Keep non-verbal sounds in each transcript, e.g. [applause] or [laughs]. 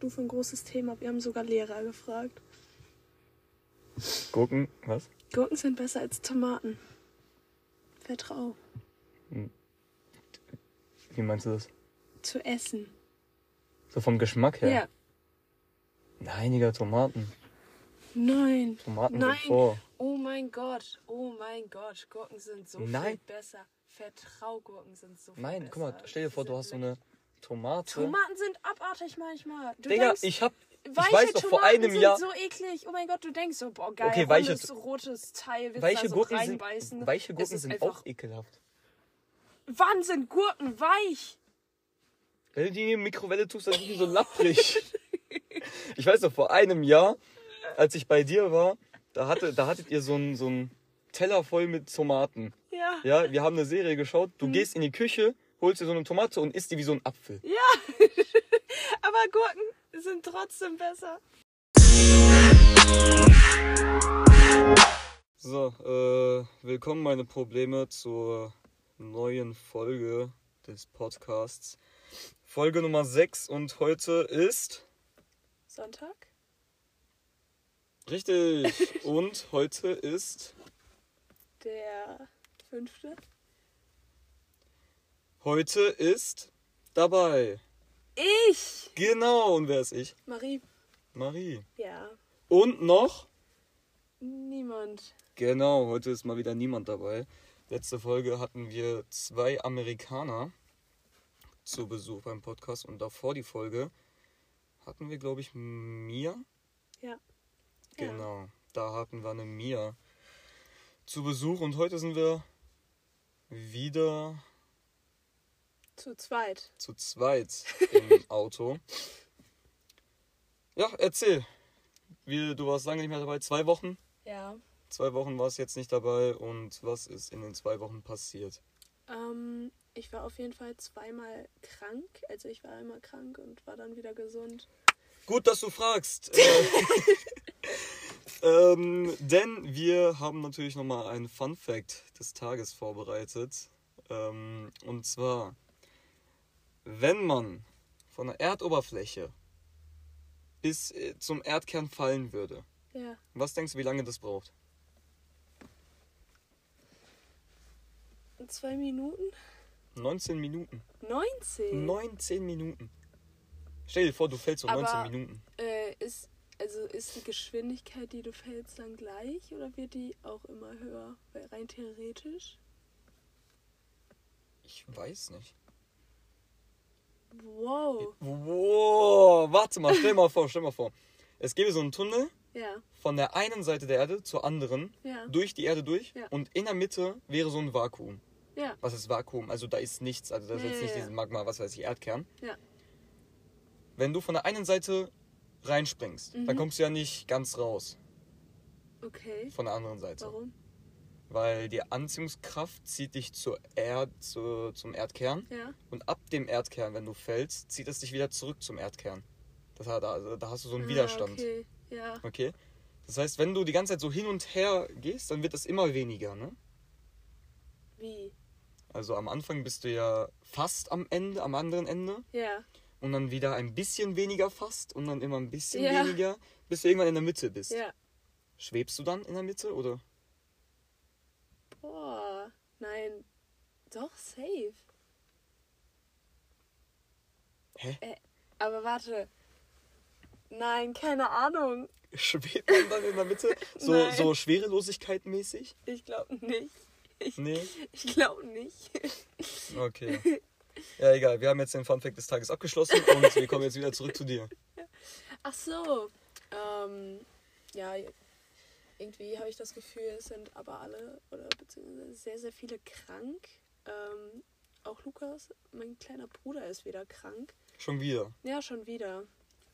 du für ein großes Thema? Wir haben sogar Lehrer gefragt. Gurken, was? Gurken sind besser als Tomaten. Vertrau. Wie meinst du das? Zu essen. So vom Geschmack her? Ja. Nein, Digga, Tomaten. Nein. Tomaten Nein. sind vor. Oh mein Gott. Oh mein Gott. Gurken sind so Nein. viel besser. Vertrau, Gurken sind so viel Nein, besser. guck mal, stell dir vor, du hast so eine Tomate. Tomaten sind abartig manchmal. Du Digga, denkst, ich hab. Ich weiß noch, vor Tomaten einem sind Jahr. so eklig. Oh mein Gott, du denkst so, boah, geil, Okay, weiche- rundes, rotes Teil, willst Weiche da so Gurken, reinbeißen. sind, weiche Gurken sind auch ekelhaft. Wann sind Gurken weich? Wenn du die in die Mikrowelle tust, dann sind die so lapprig. [laughs] ich weiß noch, vor einem Jahr, als ich bei dir war, da, hatte, da hattet ihr so einen so einen Teller voll mit Tomaten. Ja. Ja, wir haben eine Serie geschaut. Du gehst in die Küche, holst dir so eine Tomate und isst die wie so ein Apfel. [laughs] Aber Gurken sind trotzdem besser. So, äh, willkommen meine Probleme zur neuen Folge des Podcasts. Folge Nummer 6 und heute ist. Sonntag? Richtig. [laughs] und heute ist. Der fünfte? Heute ist dabei. Ich! Genau, und wer ist ich? Marie. Marie. Ja. Und noch? Niemand. Genau, heute ist mal wieder niemand dabei. Letzte Folge hatten wir zwei Amerikaner zu Besuch beim Podcast und davor die Folge hatten wir, glaube ich, Mia. Ja. Genau, da hatten wir eine Mia zu Besuch und heute sind wir wieder Zu zweit. zu zweit [laughs] im Auto. Ja, erzähl. Wie, du warst lange nicht mehr dabei, zwei Wochen? Ja. Zwei Wochen warst jetzt nicht dabei und was ist in den zwei Wochen passiert? Ähm, ich war auf jeden Fall zweimal krank. Also ich war einmal krank und war dann wieder gesund. Gut, dass du fragst. Äh, [laughs] ähm, denn wir haben natürlich nochmal einen Fun Fact des Tages vorbereitet. Ähm, und zwar, wenn man von der Erdoberfläche bis äh, zum Erdkern fallen würde, Ja. was denkst du, wie lange das braucht? Zwei Minuten? 19 Minuten. 19? 19 Minuten. Stell dir vor, du fällst so 19 Aber- Minuten. Äh, ist, also ist die Geschwindigkeit, die du fällst, dann gleich oder wird die auch immer höher? Weil rein theoretisch. Ich weiß nicht. Wow. Wow, warte mal, stell mal vor, stell mal vor. Es gäbe so einen Tunnel Ja, von der einen Seite der Erde zur anderen, ja, durch die Erde durch, Ja. und in der Mitte wäre so ein Vakuum. Was ist Vakuum? Also da ist nichts, also da ist jetzt nicht dieses Magma, was weiß ich, Erdkern. ja. Wenn du von der einen Seite reinspringst, Mhm. dann kommst du ja nicht ganz raus Okay. von der anderen Seite. Warum? Weil die Anziehungskraft zieht dich zur Erd, zu, zum Erdkern Ja. und ab dem Erdkern, wenn du fällst, zieht es dich wieder zurück zum Erdkern. Das, hat- also, da hast du so einen Ah, Widerstand. Okay, ja. Okay. Das heißt, wenn du die ganze Zeit so hin und her gehst, dann wird es immer weniger, ne? Wie? Also am Anfang bist du ja fast am Ende, am anderen Ende. Ja. Und dann wieder ein bisschen weniger fast und dann immer ein bisschen Ja. weniger, bis du irgendwann in der Mitte bist. Ja. Schwebst du dann in der Mitte oder? Boah. Nein. Doch, safe. Hä? Aber warte. Nein, keine Ahnung. [laughs] Schwebt man dann in der Mitte? So, Nein. so Schwerelosigkeit-mäßig? Ich glaube nicht. Nee? Ich glaube nicht. Okay. [laughs] Ja, egal. Wir haben jetzt den Funfact des Tages abgeschlossen und wir kommen jetzt wieder zurück zu dir. [laughs] Ach so. Ähm, ja, irgendwie habe ich das Gefühl, es sind aber alle oder beziehungsweise sehr, sehr viele krank. Ähm, auch Lukas, mein kleiner Bruder, ist wieder krank. Schon wieder. Ja, schon wieder.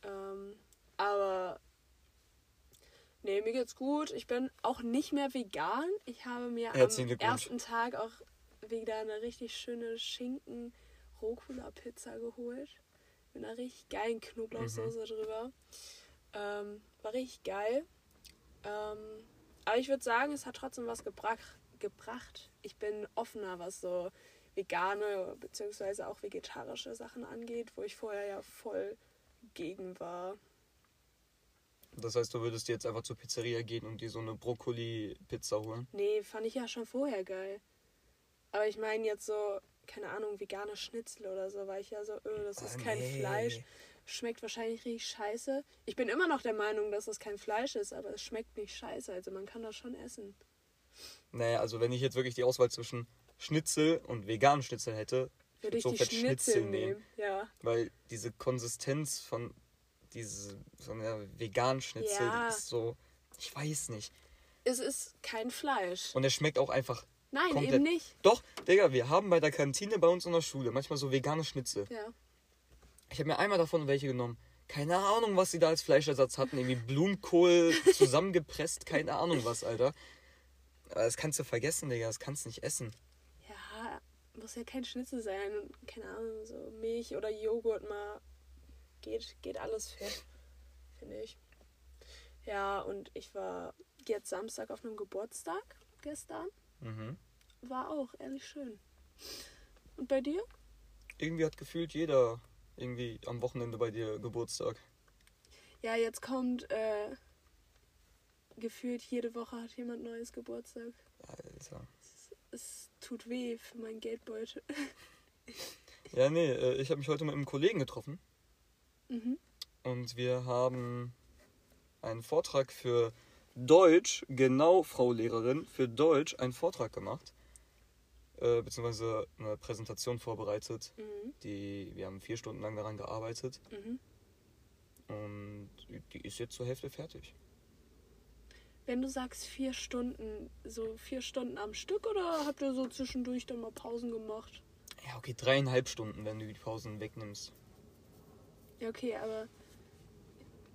Ähm, aber nee, mir geht's gut. Ich bin auch nicht mehr vegan. Ich habe mir Herzlichen am ersten Tag auch wieder eine richtig schöne Schinken Rucola Pizza geholt mit einer richtig geilen Knoblauchsoße Mhm. drüber. Ähm, war richtig geil. Ähm, aber ich würde sagen, es hat trotzdem was gebrach, gebracht. Ich bin offener, was so vegane bzw. auch vegetarische Sachen angeht, wo ich vorher ja voll gegen war. Das heißt, du würdest jetzt einfach zur Pizzeria gehen und dir so eine Brokkoli-Pizza holen? Nee, fand ich ja schon vorher geil. Aber ich meine jetzt so, keine Ahnung, vegane Schnitzel oder so, war ich ja so, öh, das ist Ah, kein nee. Fleisch. Schmeckt wahrscheinlich richtig scheiße. Ich bin immer noch der Meinung, dass das kein Fleisch ist, aber es schmeckt nicht scheiße. Also man kann das schon essen. Naja, also wenn ich jetzt wirklich die Auswahl zwischen Schnitzel und veganen Schnitzel hätte, Würde ich so die fett Schnitzel nehmen. Ja. Weil diese Konsistenz von diese von der veganen Schnitzel Ja. ist so, ich weiß nicht. Es ist kein Fleisch. Und er schmeckt auch einfach Nein, komplett. eben nicht. Doch, Digga, wir haben bei der Kantine bei uns in der Schule manchmal so vegane Schnitzel. Ja. Ich habe mir einmal davon welche genommen. Keine Ahnung, was sie da als Fleischersatz hatten. Irgendwie Blumenkohl [laughs] zusammengepresst, keine Ahnung was, Alter. Aber das kannst du vergessen, Digga, das kannst du nicht essen. Ja, muss ja kein Schnitzel sein. Keine Ahnung, so Milch oder Joghurt mal. Geht, geht alles fit, finde ich. Ja, und ich war jetzt Samstag auf einem Geburtstag gestern. Mhm. War auch ehrlich schön. Und bei dir? Irgendwie hat gefühlt jeder irgendwie am Wochenende bei dir Geburtstag. Ja, jetzt kommt äh, gefühlt jede Woche hat jemand neues Geburtstag. Alter. Es tut weh für meinen Geldbeutel. [laughs] Ja, nee, äh, ich habe mich heute mit einem Kollegen getroffen. mhm. Und wir haben einen Vortrag für Deutsch, genau, Frau Lehrerin, für Deutsch einen Vortrag gemacht. Äh, beziehungsweise eine Präsentation vorbereitet. Mhm. Die, wir haben vier Stunden lang daran gearbeitet. Mhm. Und die ist jetzt zur Hälfte fertig. Wenn du sagst vier Stunden, so vier Stunden am Stück oder habt ihr so zwischendurch dann mal Pausen gemacht? Ja, okay, dreieinhalb Stunden, wenn du die Pausen wegnimmst. Ja, okay, aber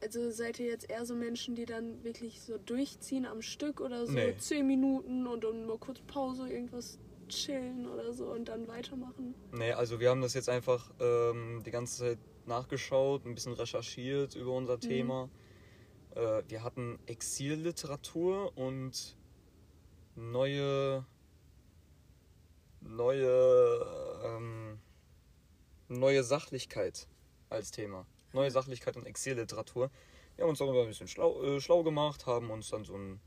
also seid ihr jetzt eher so Menschen, die dann wirklich so durchziehen am Stück oder so Nee. zehn Minuten und dann mal kurz Pause, irgendwas chillen oder so und dann weitermachen? Nee, also wir haben das jetzt einfach ähm, die ganze Zeit nachgeschaut, ein bisschen recherchiert über unser Thema. Äh, wir hatten Exilliteratur und neue neue ähm, neue Sachlichkeit als Thema. Neue Sachlichkeit und Exilliteratur. Wir haben uns darüber ein bisschen schlau, äh, schlau gemacht, haben uns dann so, ein,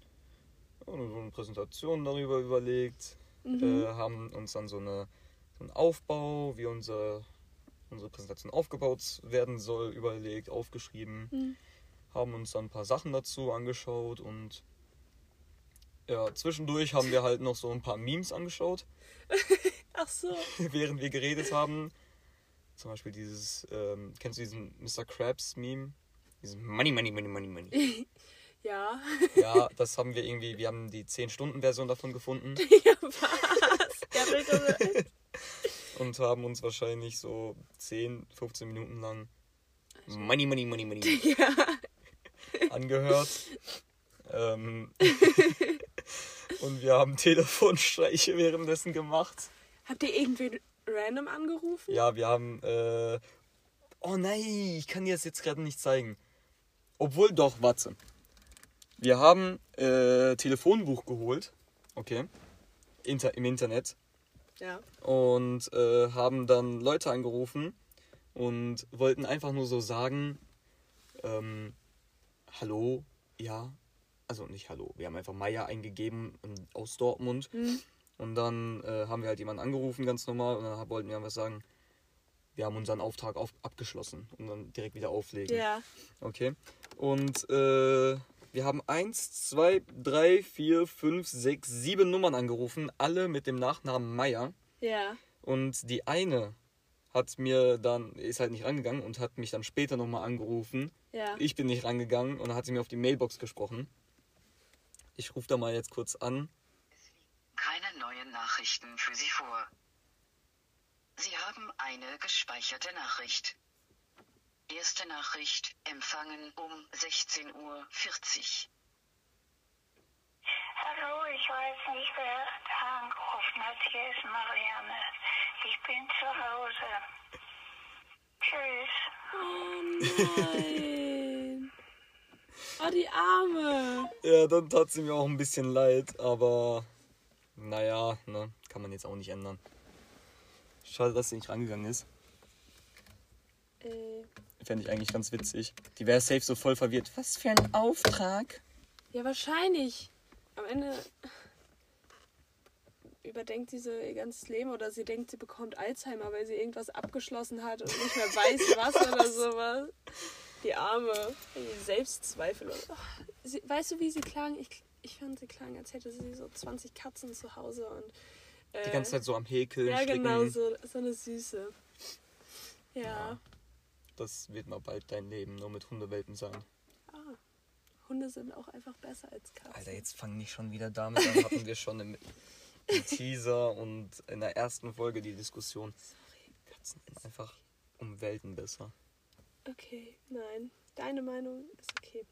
so eine Präsentation darüber überlegt, Mhm. äh, haben uns dann so, eine, so einen Aufbau, wie unser, unsere Präsentation aufgebaut werden soll, überlegt, aufgeschrieben, Mhm. haben uns dann ein paar Sachen dazu angeschaut und ja, zwischendurch haben wir halt noch so ein paar Memes angeschaut, [laughs] Ach so. [laughs] während wir geredet haben. Zum Beispiel dieses, ähm, kennst du diesen Mr. Krabs Meme? Diesen Money, Money, Money, Money, Money. [laughs] Ja. Ja, [laughs] das haben wir irgendwie, wir haben die 10-Stunden-Version davon gefunden. [laughs] ja, was? [laughs] Und haben uns wahrscheinlich so 10, 15 Minuten lang Money, Money, Money, Money ja. angehört. ähm, und wir haben Telefonstreiche währenddessen gemacht. Habt ihr irgendwen random angerufen? Ja, wir haben. Äh, oh nein, ich kann dir das jetzt gerade nicht zeigen. Obwohl doch, warte. Wir haben äh, Telefonbuch geholt. Okay. Inter Im Internet. Ja. und äh, haben dann Leute angerufen und wollten einfach nur so sagen, ähm, hallo, ja, also nicht hallo, wir haben einfach Maya eingegeben aus Dortmund Hm. und dann äh, haben wir halt jemanden angerufen, ganz normal, und dann wollten wir einfach sagen, wir haben unseren Auftrag auf, abgeschlossen und dann direkt wieder auflegen. Ja. Okay. Und äh, wir haben eins, zwei, drei, vier, fünf, sechs, sieben Nummern angerufen, alle mit dem Nachnamen Meier. Ja. Und die eine hat mir dann, ist halt nicht rangegangen und hat mich dann später nochmal angerufen. Ja. Ich bin nicht rangegangen und dann hat sie mir auf die Mailbox gesprochen. Ich rufe da mal jetzt kurz an. Keine neuen Nachrichten für Sie vor. Sie haben eine gespeicherte Nachricht. Erste Nachricht empfangen um 16.40 Uhr. Hallo, ich weiß nicht, wer da angerufen hat. Hier ist Marianne. Ich bin zu Hause. Tschüss. Oh nein. Oh, die Arme. Ja, dann tat sie mir auch ein bisschen leid, aber naja, ne, kann man jetzt auch nicht ändern. Schade, dass sie nicht rangegangen ist. Äh, fände ich eigentlich ganz witzig. Die wäre safe so voll verwirrt. Was für ein Auftrag? Ja, wahrscheinlich. Am Ende überdenkt sie so ihr ganzes Leben oder sie denkt, sie bekommt Alzheimer, weil sie irgendwas abgeschlossen hat und nicht mehr weiß, [laughs] was oder sowas. Die Arme. Die Selbstzweifel. Und, oh, sie, weißt du, wie sie klang? Ich, ich fand, sie klang, als hätte sie so 20 Katzen zu Hause und. Äh, Die ganze Zeit so am Häkeln, Ja, stricken. genau, so, so eine Süße. Ja. Ja. Das wird mal bald dein Leben nur mit Hundewelpen sein. Ah, Hunde sind auch einfach besser als Katzen. Alter, jetzt fangen die schon wieder damit an. Hatten wir schon im, im Teaser und in der ersten Folge die Diskussion. Katzen sind einfach um Welten besser. Okay, nein. Deine Meinung ist okay.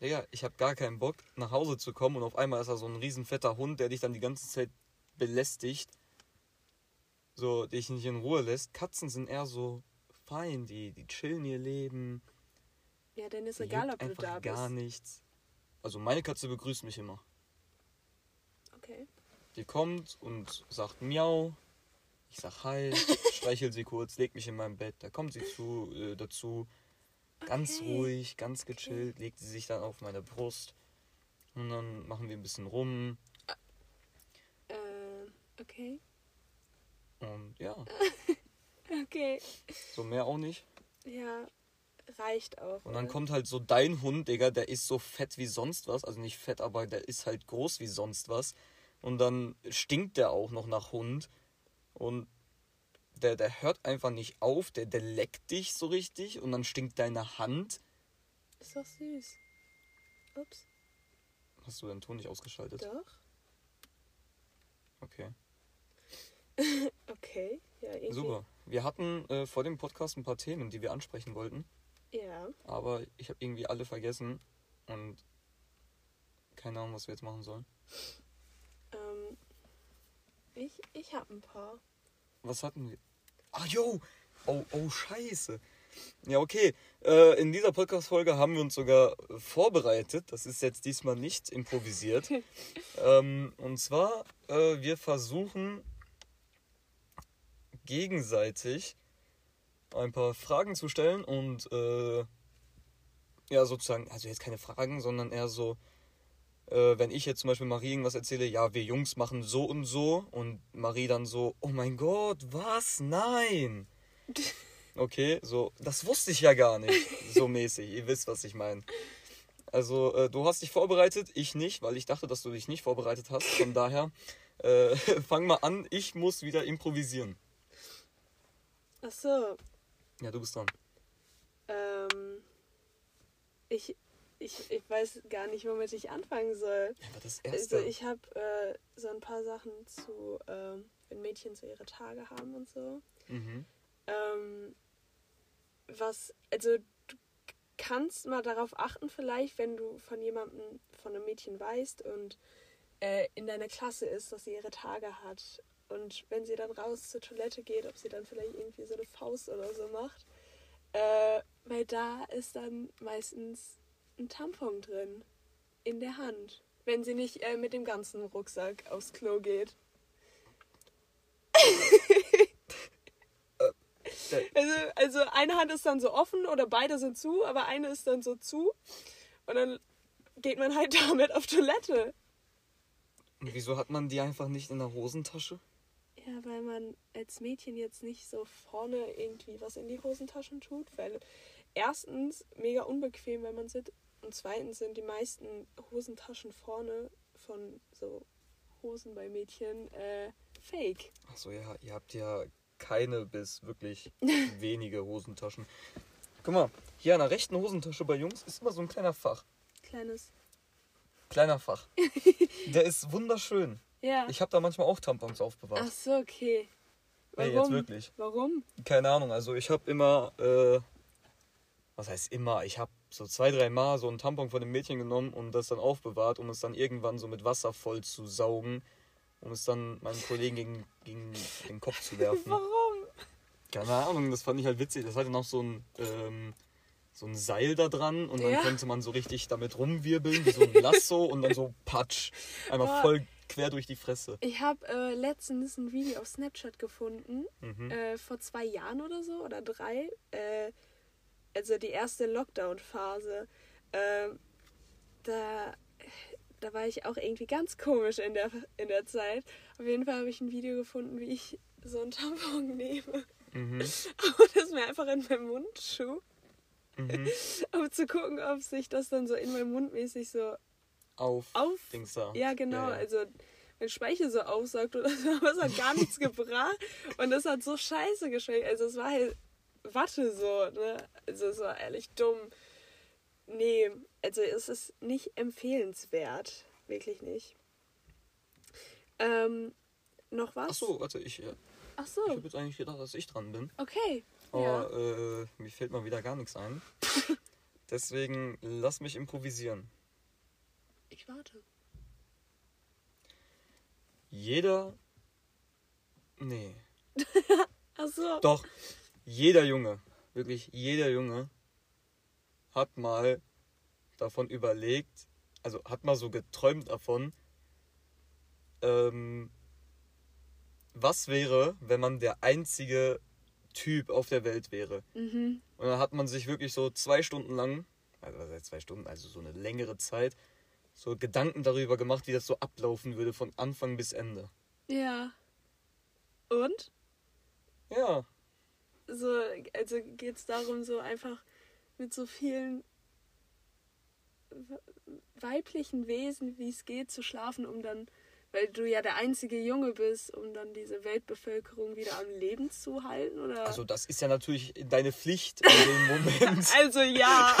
Digga, ich habe gar keinen Bock, nach Hause zu kommen und auf einmal ist da so ein riesen fetter Hund, der dich dann die ganze Zeit belästigt. So, dich nicht in Ruhe lässt. Katzen sind eher so fein, die, die chillen ihr Leben. Ja, denn ist Die egal, ob du da bist. gar nichts. Also meine Katze begrüßt mich immer. Okay. Die kommt und sagt Miau. Ich sag Hi, [laughs] streichel sie kurz, leg mich in mein Bett. Da kommt sie zu, äh, dazu. Ganz Okay. ruhig, ganz gechillt, legt sie sich dann auf meine Brust. Und dann machen wir ein bisschen rum. Äh, okay. Und ja, [laughs] Okay. so mehr auch nicht. Ja, reicht auch. Und dann oder? kommt halt so dein Hund, Digga, der ist so fett wie sonst was. Also nicht fett, aber der ist halt groß wie sonst was. Und dann stinkt der auch noch nach Hund. Und der, der hört einfach nicht auf. Der, der leckt dich so richtig. Und dann stinkt deine Hand. Ist doch süß. Ups. Hast du deinen Ton nicht ausgeschaltet? Doch. Okay. [laughs] Okay. Ja, irgendwie. Super. Wir hatten äh, vor dem Podcast ein paar Themen, die wir ansprechen wollten. Ja. Aber ich habe irgendwie alle vergessen. Und keine Ahnung, was wir jetzt machen sollen. Ähm, ich ich habe ein paar. Was hatten wir? Ah, yo! Oh, oh, scheiße. Ja, okay. Äh, in dieser Podcast-Folge haben wir uns sogar vorbereitet. Das ist jetzt diesmal nicht improvisiert. [laughs] ähm, und zwar, äh, wir versuchen gegenseitig ein paar Fragen zu stellen und äh, ja, sozusagen, also jetzt keine Fragen, sondern eher so, äh, wenn ich jetzt zum Beispiel Marie irgendwas erzähle, ja, wir Jungs machen so und so und Marie dann so, oh mein Gott, was? Nein! [laughs] Okay, so, das wusste ich ja gar nicht, so mäßig. Ihr wisst, was ich meine. Also, äh, du hast dich vorbereitet, ich nicht, weil ich dachte, dass du dich nicht vorbereitet hast. Von daher, äh, [laughs] fang mal an, ich muss wieder improvisieren. Ach so. Ja, du bist dran. Ähm, ich, ich, ich weiß gar nicht, womit ich anfangen soll. Ja, aber das Also erste. ich habe äh, so ein paar Sachen zu, ähm, wenn Mädchen so ihre Tage haben und so. mhm. Ähm, was, also du kannst mal darauf achten vielleicht, wenn du von jemandem, von einem Mädchen weißt und äh, in deiner Klasse ist, dass sie ihre Tage hat. Und wenn sie dann raus zur Toilette geht, ob sie dann vielleicht irgendwie so eine Faust oder so macht. Äh, weil da ist dann meistens ein Tampon drin. In der Hand. Wenn sie nicht äh, mit dem ganzen Rucksack aufs Klo geht. [laughs] Also, also eine Hand ist dann so offen oder beide sind zu, aber eine ist dann so zu. Und dann geht man halt [laughs] damit auf Toilette. Und wieso hat man die einfach nicht in der Hosentasche? Ja, weil man als Mädchen jetzt nicht so vorne irgendwie was in die Hosentaschen tut. Weil erstens mega unbequem, wenn man sitzt. Und zweitens sind die meisten Hosentaschen vorne von so Hosen bei Mädchen äh, fake. Achso, ja, ihr habt ja keine bis wirklich [laughs] wenige Hosentaschen. Guck mal, hier an der rechten Hosentasche bei Jungs ist immer so ein kleiner Fach. Kleines. Kleiner Fach. [laughs] Der ist wunderschön. Ja. Ich habe da manchmal auch Tampons aufbewahrt. Ach so, okay. Warum? jetzt wirklich. Warum? Keine Ahnung, also ich habe immer, äh, was heißt immer, ich habe so zwei, drei Mal so einen Tampon von dem Mädchen genommen und das dann aufbewahrt, um es dann irgendwann so mit Wasser voll zu saugen, um es dann meinem Kollegen gegen, gegen den Kopf zu [laughs] werfen. Warum? Keine Ahnung, das fand ich halt witzig. Das hatte noch so ein, ähm, so ein Seil da dran und dann Ja. konnte man so richtig damit rumwirbeln, wie so ein Lasso und dann so patsch. Einmal voll quer durch die Fresse. Ich habe äh, letztens ein Video auf Snapchat gefunden, Mhm. äh, vor zwei Jahren oder so, oder drei. Äh, also die erste Lockdown-Phase, ähm, da, da war ich auch irgendwie ganz komisch in der, in der Zeit. Auf jeden Fall habe ich ein Video gefunden, wie ich so einen Tampon [laughs] nehme Mhm. und das mir einfach in meinen Mund schub, Mhm. [laughs] um zu gucken, ob sich das dann so in meinem Mund mäßig so Auf. auf... Dings da. Ja, genau, Ja, ja. also mein Speichel so aufsaugt oder so, [laughs] aber es hat gar nichts gebracht und es hat so scheiße geschmeckt. Also es war halt Watte so, ne? Also es war ehrlich dumm. Nee, also es ist nicht empfehlenswert. Wirklich nicht. Ähm, noch was? Ach so, warte, ich, äh, Ach ich so, habe jetzt eigentlich gedacht, dass ich dran bin. okay. Aber äh, mir fällt mal wieder gar nichts ein. [laughs] Deswegen lass mich improvisieren. Ich warte. Jeder. Nee. [laughs] Ach so. Doch, jeder Junge, wirklich jeder Junge hat mal davon überlegt, also hat mal so geträumt davon, ähm, was wäre, wenn man der einzige Typ auf der Welt wäre. Mhm. Und dann hat man sich wirklich so zwei Stunden lang, also zwei Stunden, also so eine längere Zeit, so Gedanken darüber gemacht, wie das so ablaufen würde von Anfang bis Ende. Ja. Und? Ja, So, also geht es darum, so einfach mit so vielen we- weiblichen Wesen, wie es geht, zu schlafen, um dann, weil du ja der einzige Junge bist, um dann diese Weltbevölkerung wieder am Leben zu halten, oder? also das ist ja natürlich deine Pflicht in dem [laughs] Moment. Also ja.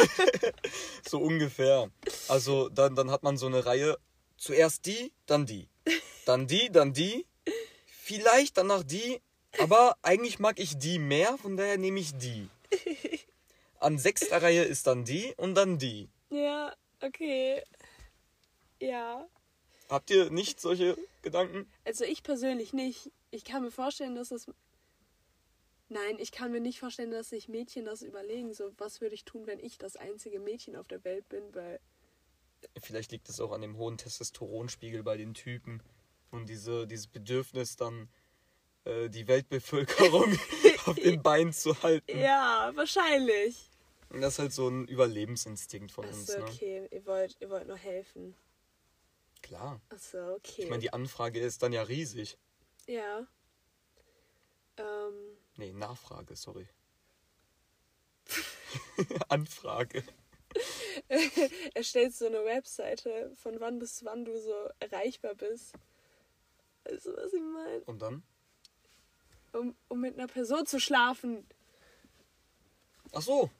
[laughs] So ungefähr. Also dann, dann hat man so eine Reihe. Zuerst die, dann die. Dann die, dann die. Vielleicht danach die. Aber eigentlich mag ich die mehr, von daher nehme ich die. An sechster Reihe ist dann die und dann die. ja, okay. Ja. Habt ihr nicht solche Gedanken? Also ich persönlich nicht. Ich kann mir vorstellen, dass es. Nein, ich kann mir nicht vorstellen, dass sich Mädchen das überlegen. So, was würde ich tun, wenn ich das einzige Mädchen auf der Welt bin? Weil Vielleicht liegt es auch an dem hohen Testosteronspiegel bei den Typen und diese, dieses Bedürfnis dann äh, die Weltbevölkerung [laughs] auf den Beinen zu halten. Ja, wahrscheinlich. Und das ist halt so ein Überlebensinstinkt von uns. Achso, Ne? okay. Ihr wollt, ihr wollt nur helfen. Klar. Achso, okay. Ich meine, die Anfrage ist dann ja riesig. ja. Ähm, Nee, Nachfrage, sorry. [laughs] Anfrage. [laughs] erstellst so eine Webseite, von wann bis wann du so erreichbar bist. Weißt du, was ich meine? Und dann? Um, um mit einer Person zu schlafen. Ach so.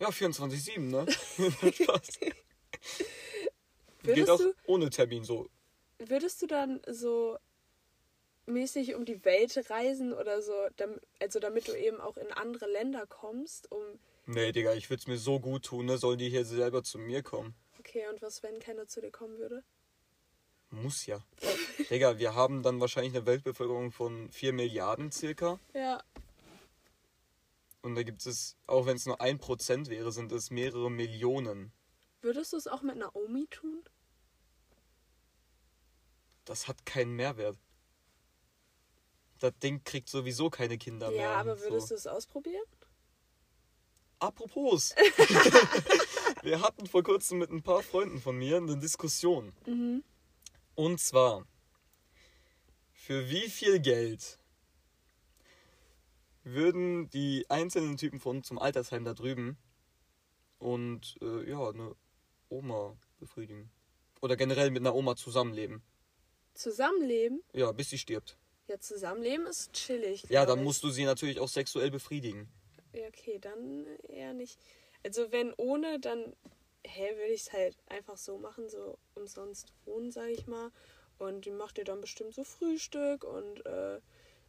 Ja, 24-7, ne? [laughs] Spaß. Geht Würdest auch du, ohne Termin so. würdest du dann so mäßig um die Welt reisen oder so, also damit du eben auch in andere Länder kommst, um. Nee, Digga, ich würde es mir so gut tun, ne? Sollen die hier selber zu mir kommen? Okay, und was, wenn keiner zu dir kommen würde? Muss ja. Digga, wir haben dann wahrscheinlich eine Weltbevölkerung von 4 Milliarden circa. Ja, Und da gibt es, auch wenn es nur ein Prozent wäre, sind es mehrere Millionen. Würdest du es auch mit Naomi tun? Das hat keinen Mehrwert. Das Ding kriegt sowieso keine Kinder mehr. Ja, aber würdest so. du es ausprobieren? Apropos. [laughs] wir hatten vor kurzem mit ein paar Freunden von mir eine Diskussion. Mhm. Und zwar, für wie viel Geld würden die einzelnen Typen von uns zum Altersheim da drüben und äh, ja, eine Oma befriedigen? Oder generell mit einer Oma zusammenleben? Zusammenleben? Ja, bis sie stirbt. Ja, Zusammenleben ist chillig. Ja, dann ich. musst du sie natürlich auch sexuell befriedigen. Ja, okay, dann eher nicht. Also wenn ohne, dann hä, würde ich es halt einfach so machen, so umsonst wohnen, sag ich mal. Und die macht dir dann bestimmt so Frühstück und äh,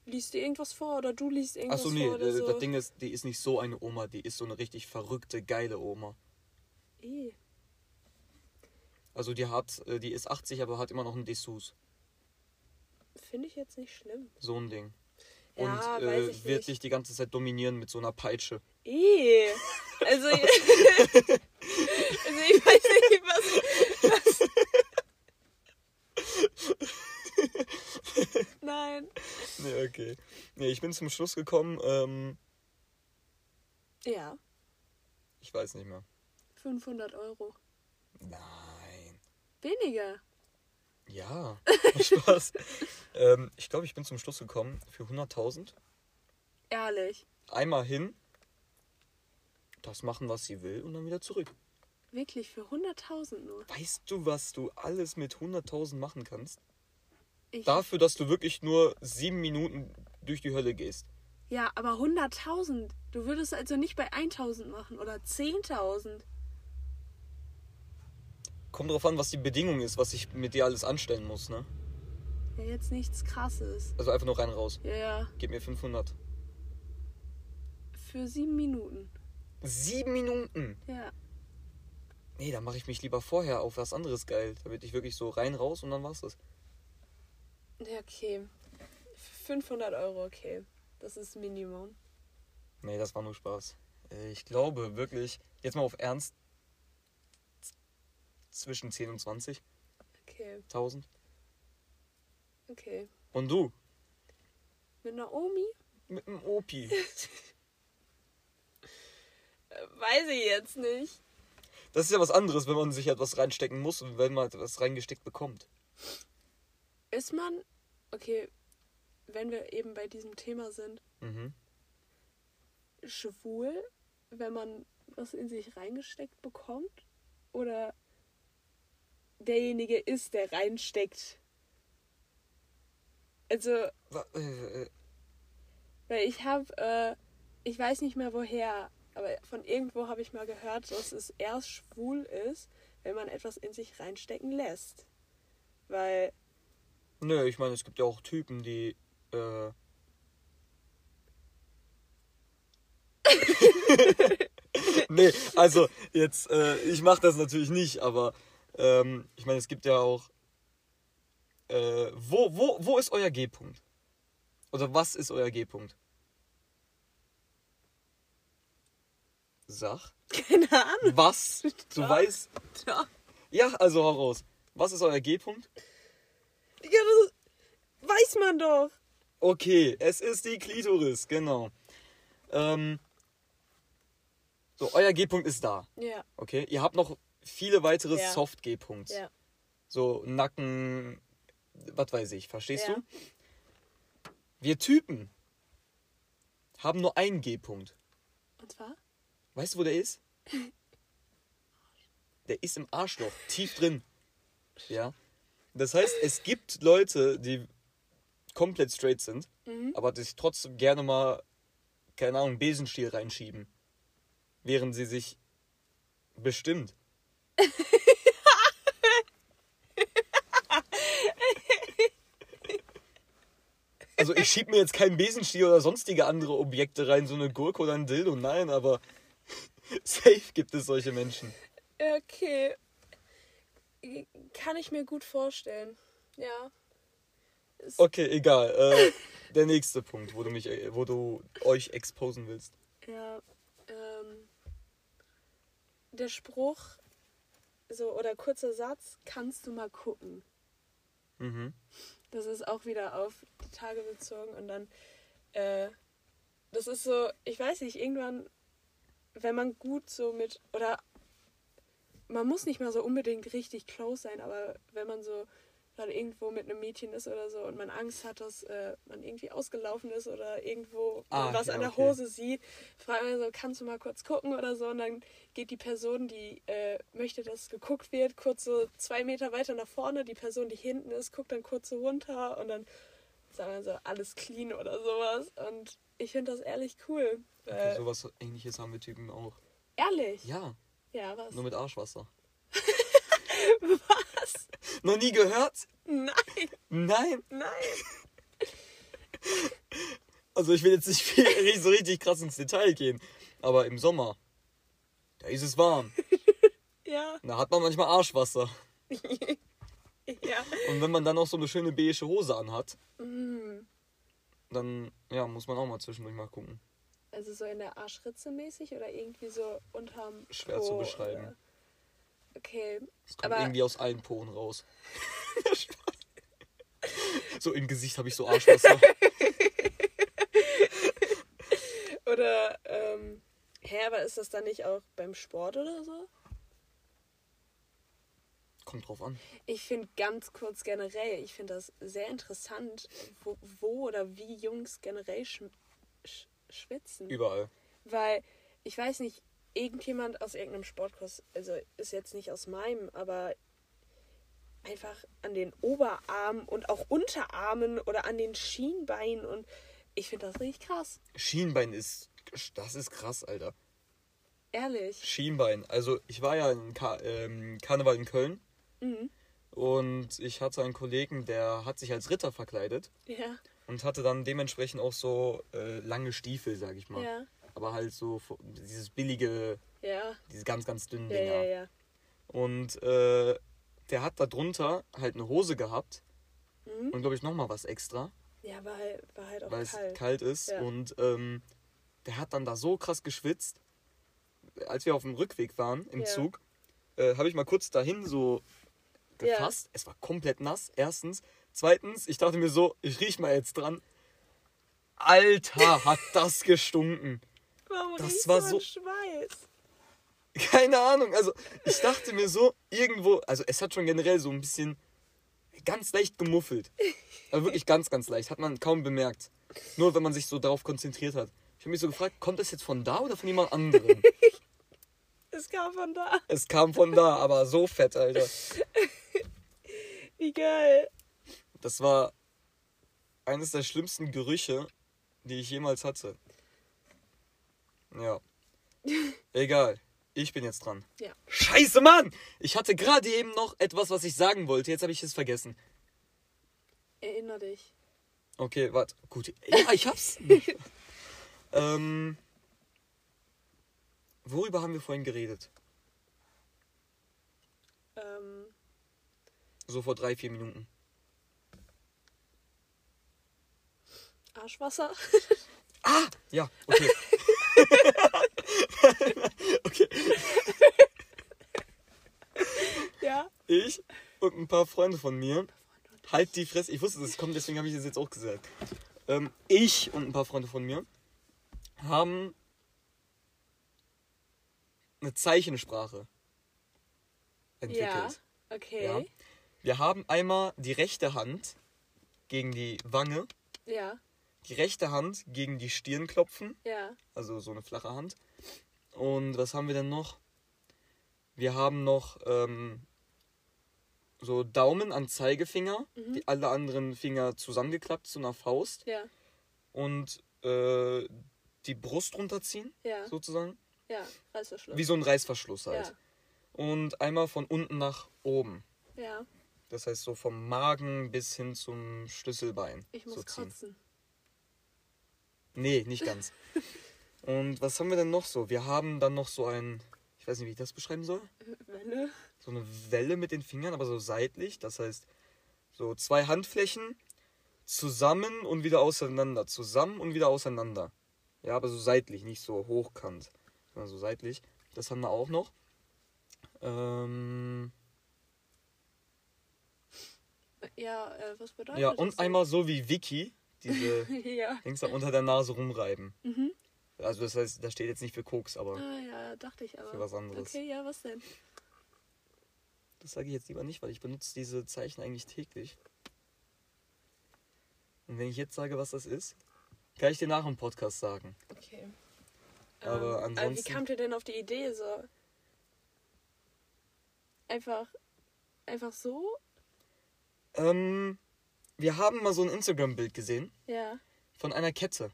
liest dir irgendwas vor oder du liest irgendwas Achso, nee, vor oder äh, so. das Ding ist, die ist nicht so eine Oma, die ist so eine richtig verrückte, geile Oma. Eh. Also die hat, äh, die ist 80, aber hat immer noch einen Dessous. Finde ich jetzt nicht schlimm. So ein Ding. Ja, Und äh, wird nicht. dich die ganze Zeit dominieren mit so einer Peitsche. Eh. Also, [laughs] also ich weiß nicht, was. was Nein. Nee, okay. Nee, ich bin zum Schluss gekommen, ähm, Ja. Ich weiß nicht mehr. 500 Euro. Nein. Weniger. Ja, [laughs] Spaß. ähm, ich glaube, ich bin zum Schluss gekommen für 100.000. Ehrlich. Einmal hin, das machen, was sie will und dann wieder zurück. Wirklich für 100.000 nur. Weißt du, was du alles mit 100.000 machen kannst? Ich, Dafür, dass du wirklich nur sieben Minuten durch die Hölle gehst. ja, aber 100.000. Du würdest also nicht bei 1.000 machen oder 10.000. Kommt drauf an, was die Bedingung ist, was ich mit dir alles anstellen muss, ne? Ja, jetzt nichts krasses. Also einfach nur rein raus. Ja, ja. Gib mir 500. Für sieben Minuten. Sieben Minuten? Ja. Nee, dann mache ich mich lieber vorher auf was anderes geil. Damit ich wirklich so rein raus und dann war's das. Ja, okay. 500 Euro, okay. Das ist Minimum. Nee, das war nur Spaß. Äh, Ich glaube wirklich, jetzt mal auf Ernst, zwischen 10 und 20.000. Okay, okay. Und du? Mit Naomi? Mit dem Opi. [laughs] Weiß ich jetzt nicht. Das ist ja was anderes, wenn man sich etwas reinstecken muss und wenn man etwas reingesteckt bekommt. Ist man, okay, wenn wir eben bei diesem Thema sind, Mhm. schwul, wenn man was in sich reingesteckt bekommt? Oder derjenige ist, der reinsteckt? Also, Wa- äh, äh, weil ich habe, äh, ich weiß nicht mehr woher, aber von irgendwo habe ich mal gehört, dass es erst schwul ist, wenn man etwas in sich reinstecken lässt. Weil, Nö, ich meine, es gibt ja auch Typen, die. Äh, [laughs] [laughs] nee, also jetzt, äh, ich mache das natürlich nicht, aber ähm, ich meine, es gibt ja auch. Äh, wo, wo, wo ist euer G-Punkt? Oder was ist euer G-Punkt? Sag. [laughs] keine Ahnung. Was? Du Doch. weißt. Doch. Ja, also hau raus. Was ist euer G-Punkt? Ja, das weiß man doch. Okay, es ist die Klitoris, genau. Ähm, so, euer G-Punkt ist da. Ja, Okay, ihr habt noch viele weitere Ja. Soft-G-Punkts. ja. So Nacken, was weiß ich, verstehst Ja. du? Wir Typen haben nur einen G-Punkt. Und zwar? Weißt du, wo der ist? [laughs] Der ist im Arschloch, tief drin. Ja. Das heißt, es gibt Leute, die komplett straight sind, Mhm. aber sich trotzdem gerne mal, keine Ahnung, Besenstiel reinschieben. Während sie sich bestimmt. Also ich schieb mir jetzt keinen Besenstiel oder sonstige andere Objekte rein, so eine Gurke oder ein Dildo, nein, aber [laughs] safe gibt es solche Menschen. Okay. Kann ich mir gut vorstellen. Ja. Ist, Okay, egal. Äh, [laughs] der nächste Punkt, wo du mich, wo du euch exposen willst. Ja. Ähm, der Spruch, so, oder kurzer Satz, kannst du mal gucken. Mhm. Das ist auch wieder auf die Tage bezogen und dann, äh, das ist so, ich weiß nicht, irgendwann, wenn man gut so mit, oder man muss nicht mal so unbedingt richtig close sein, aber wenn man so gerade irgendwo mit einem Mädchen ist oder so und man Angst hat, dass äh, man irgendwie ausgelaufen ist oder irgendwo Ah, was ja, an der okay. Hose sieht, fragt man so, kannst du mal kurz gucken oder so und dann geht die Person, die äh, möchte, dass geguckt wird, kurz so zwei Meter weiter nach vorne, die Person, die hinten ist, guckt dann kurz so runter und dann sagen wir so, alles clean oder sowas und ich finde das ehrlich cool. Okay, Äh, sowas ähnliches haben wir Typen auch. ehrlich? Ja, Ja, was? nur mit Arschwasser. Was? Noch nie gehört? Nein, Nein. nein. Also ich will jetzt nicht viel, so richtig krass ins Detail gehen. Aber im Sommer, da ist es warm. Ja, Da hat man manchmal Arschwasser. ja. Und wenn man dann auch so eine schöne beige Hose anhat, Mm. dann ja, muss man auch mal zwischendurch mal gucken. Also so in der Arschritze mäßig oder irgendwie so unterm Schwer Po zu beschreiben. Oder? Okay, Es kommt Aber- irgendwie aus allen Poren raus. [laughs] so im Gesicht habe ich so Arschwasser. [laughs] oder ähm, Hä, aber ist das dann nicht auch beim Sport oder so? Kommt drauf an. Ich finde ganz kurz generell, ich finde das sehr interessant, wo, wo oder wie Jungs generell sch sch schwitzen. Überall. Weil, ich weiß nicht, irgendjemand aus irgendeinem Sportkurs, also ist jetzt nicht aus meinem, aber einfach an den Oberarmen und auch Unterarmen oder an den Schienbeinen und ich finde das richtig krass. Schienbein ist. Das ist krass, Alter. Ehrlich. Schienbein. Also, ich war ja in Ka ähm, Karneval in Köln. Mhm. Und ich hatte einen Kollegen, der hat sich als Ritter verkleidet. Ja, Und hatte dann dementsprechend auch so äh, lange Stiefel, sag ich mal. ja, Aber halt so dieses billige, ja, diese ganz, ganz dünnen ja, Dinger. ja. Und äh, der hat da drunter halt eine Hose gehabt. Mhm. Und glaube ich nochmal was extra, Ja, war halt, war halt auch weil kalt. es kalt ist. Und ähm, der hat dann da so krass geschwitzt. Als wir auf dem Rückweg waren im. Zug, äh, habe ich mal kurz dahin so gefasst. Es war komplett nass, erstens. Zweitens, ich dachte mir so, ich riech mal jetzt dran. Alter, hat das gestunken. Warum das war so- Schweiß? [laughs] Keine Ahnung. Also, ich dachte mir so, irgendwo, also es hat schon generell so ein bisschen ganz leicht gemuffelt. Aber wirklich ganz, ganz leicht. Hat man kaum bemerkt. Nur wenn man sich so darauf konzentriert hat. Ich habe mich so gefragt, kommt das jetzt von da oder von jemand anderem? [laughs] Es kam von da. es kam von da, aber so fett, Alter. [laughs] Wie geil. Das war eines der schlimmsten Gerüche, die ich jemals hatte. Ja. [laughs] Egal. Ich bin jetzt dran. Ja. Scheiße, Mann! Ich hatte gerade eben noch etwas, was ich sagen wollte. Jetzt habe ich es vergessen. Erinner dich. Okay, warte. Gut. Ja, ich hab's. [laughs] ähm, worüber haben wir vorhin geredet? Ähm, So vor drei, vier Minuten. Arschwasser. Ah! Ja, okay. [laughs] [laughs] okay. ja. Ich und ein paar Freunde von mir. Halt die Fresse. Ich wusste, das kommt, deswegen habe ich das jetzt auch gesagt. Ähm, ich und ein paar Freunde von mir haben eine Zeichensprache entwickelt. Ja. Okay. Ja. Wir haben einmal die rechte Hand gegen die Wange, Ja. Die rechte Hand gegen die Stirn klopfen, Ja. also so eine flache Hand. Und was haben wir denn noch? Wir haben noch ähm, so Daumen an Zeigefinger, Mhm. die alle anderen Finger zusammengeklappt zu einer Faust Ja. und äh, die Brust runterziehen, Ja. sozusagen. Ja. Reißverschluss. Wie so ein Reißverschluss halt. Ja. Und einmal von unten nach oben. Ja. Das heißt so vom Magen bis hin zum Schlüsselbein. Ich muss so ziehen. kotzen. Nee, nicht ganz. Und was haben wir denn noch so? Wir haben dann noch so ein, ich weiß nicht, wie ich das beschreiben soll. Welle. So eine Welle mit den Fingern, aber so seitlich. Das heißt, so zwei Handflächen zusammen und wieder auseinander. Zusammen und wieder auseinander. Ja, aber so seitlich, nicht so hochkant, sondern so seitlich. Das haben wir auch noch. Ähm, Ja, äh, was bedeutet ja, das? und denn? einmal so wie Vicky, diese [laughs] ja. Dings da unter der Nase rumreiben. Mhm. Also das heißt, da steht jetzt nicht für Koks, aber Ah, ja, dachte ich aber. für was anderes. Okay, ja, was denn? Das sage ich jetzt lieber nicht, weil ich benutze diese Zeichen eigentlich täglich. Und wenn ich jetzt sage, was das ist, kann ich dir nach dem Podcast sagen. Okay. Aber ähm, ansonsten- wie kamt ihr denn auf die Idee so? Einfach. Einfach so? Ähm, wir haben mal so ein Instagram-Bild gesehen Ja. von einer Kette.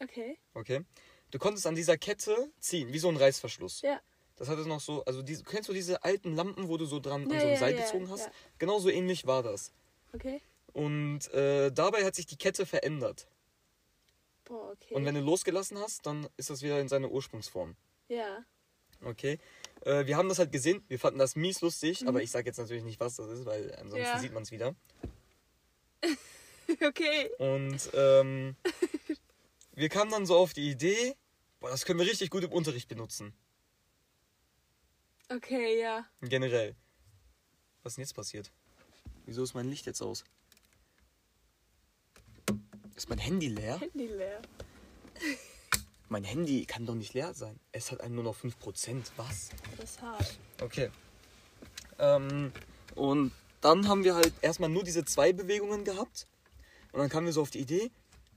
Okay. Okay? Du konntest an dieser Kette ziehen, wie so ein Reißverschluss. Ja. Das hatte noch so, also diese, kennst du diese alten Lampen, wo du so dran Ja, an so ein Seil ja, gezogen hast? ja. Genau so ähnlich war das. Okay. Und äh, dabei hat sich die Kette verändert. Boah, okay. Und wenn du losgelassen hast, dann ist das wieder in seine Ursprungsform. ja. Okay. Äh, wir haben das halt gesehen, wir fanden das mies lustig, aber ich sage jetzt natürlich nicht, was das ist, weil ansonsten Mhm. Sieht man es wieder. [laughs] okay. Und ähm, wir kamen dann so auf die Idee, boah, das können wir richtig gut im Unterricht benutzen. Okay, ja. Generell. Was ist denn jetzt passiert? Wieso ist mein Licht jetzt aus? Ist mein Handy leer? Handy leer. [laughs] mein Handy kann doch nicht leer sein. Es hat einen nur noch 5%. Was? Das ist hart. Okay. Ähm, und dann haben wir halt erstmal nur diese zwei Bewegungen gehabt. Und dann kamen wir so auf die Idee,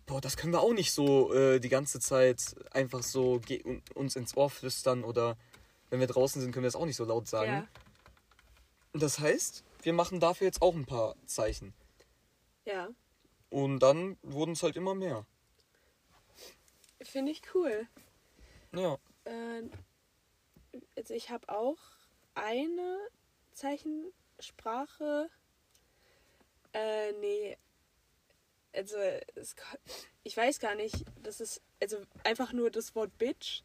boah, das können wir auch nicht so äh, die ganze Zeit einfach so uns ins Ohr flüstern oder wenn wir draußen sind, können wir das auch nicht so laut sagen. Ja. Das heißt, wir machen dafür jetzt auch ein paar Zeichen. Ja. Und dann wurden es halt immer mehr. Finde ich cool. Ja. Äh, also ich habe auch eine Zeichensprache. Äh, nee. Also es, ich weiß gar nicht, das ist also einfach nur das Wort Bitch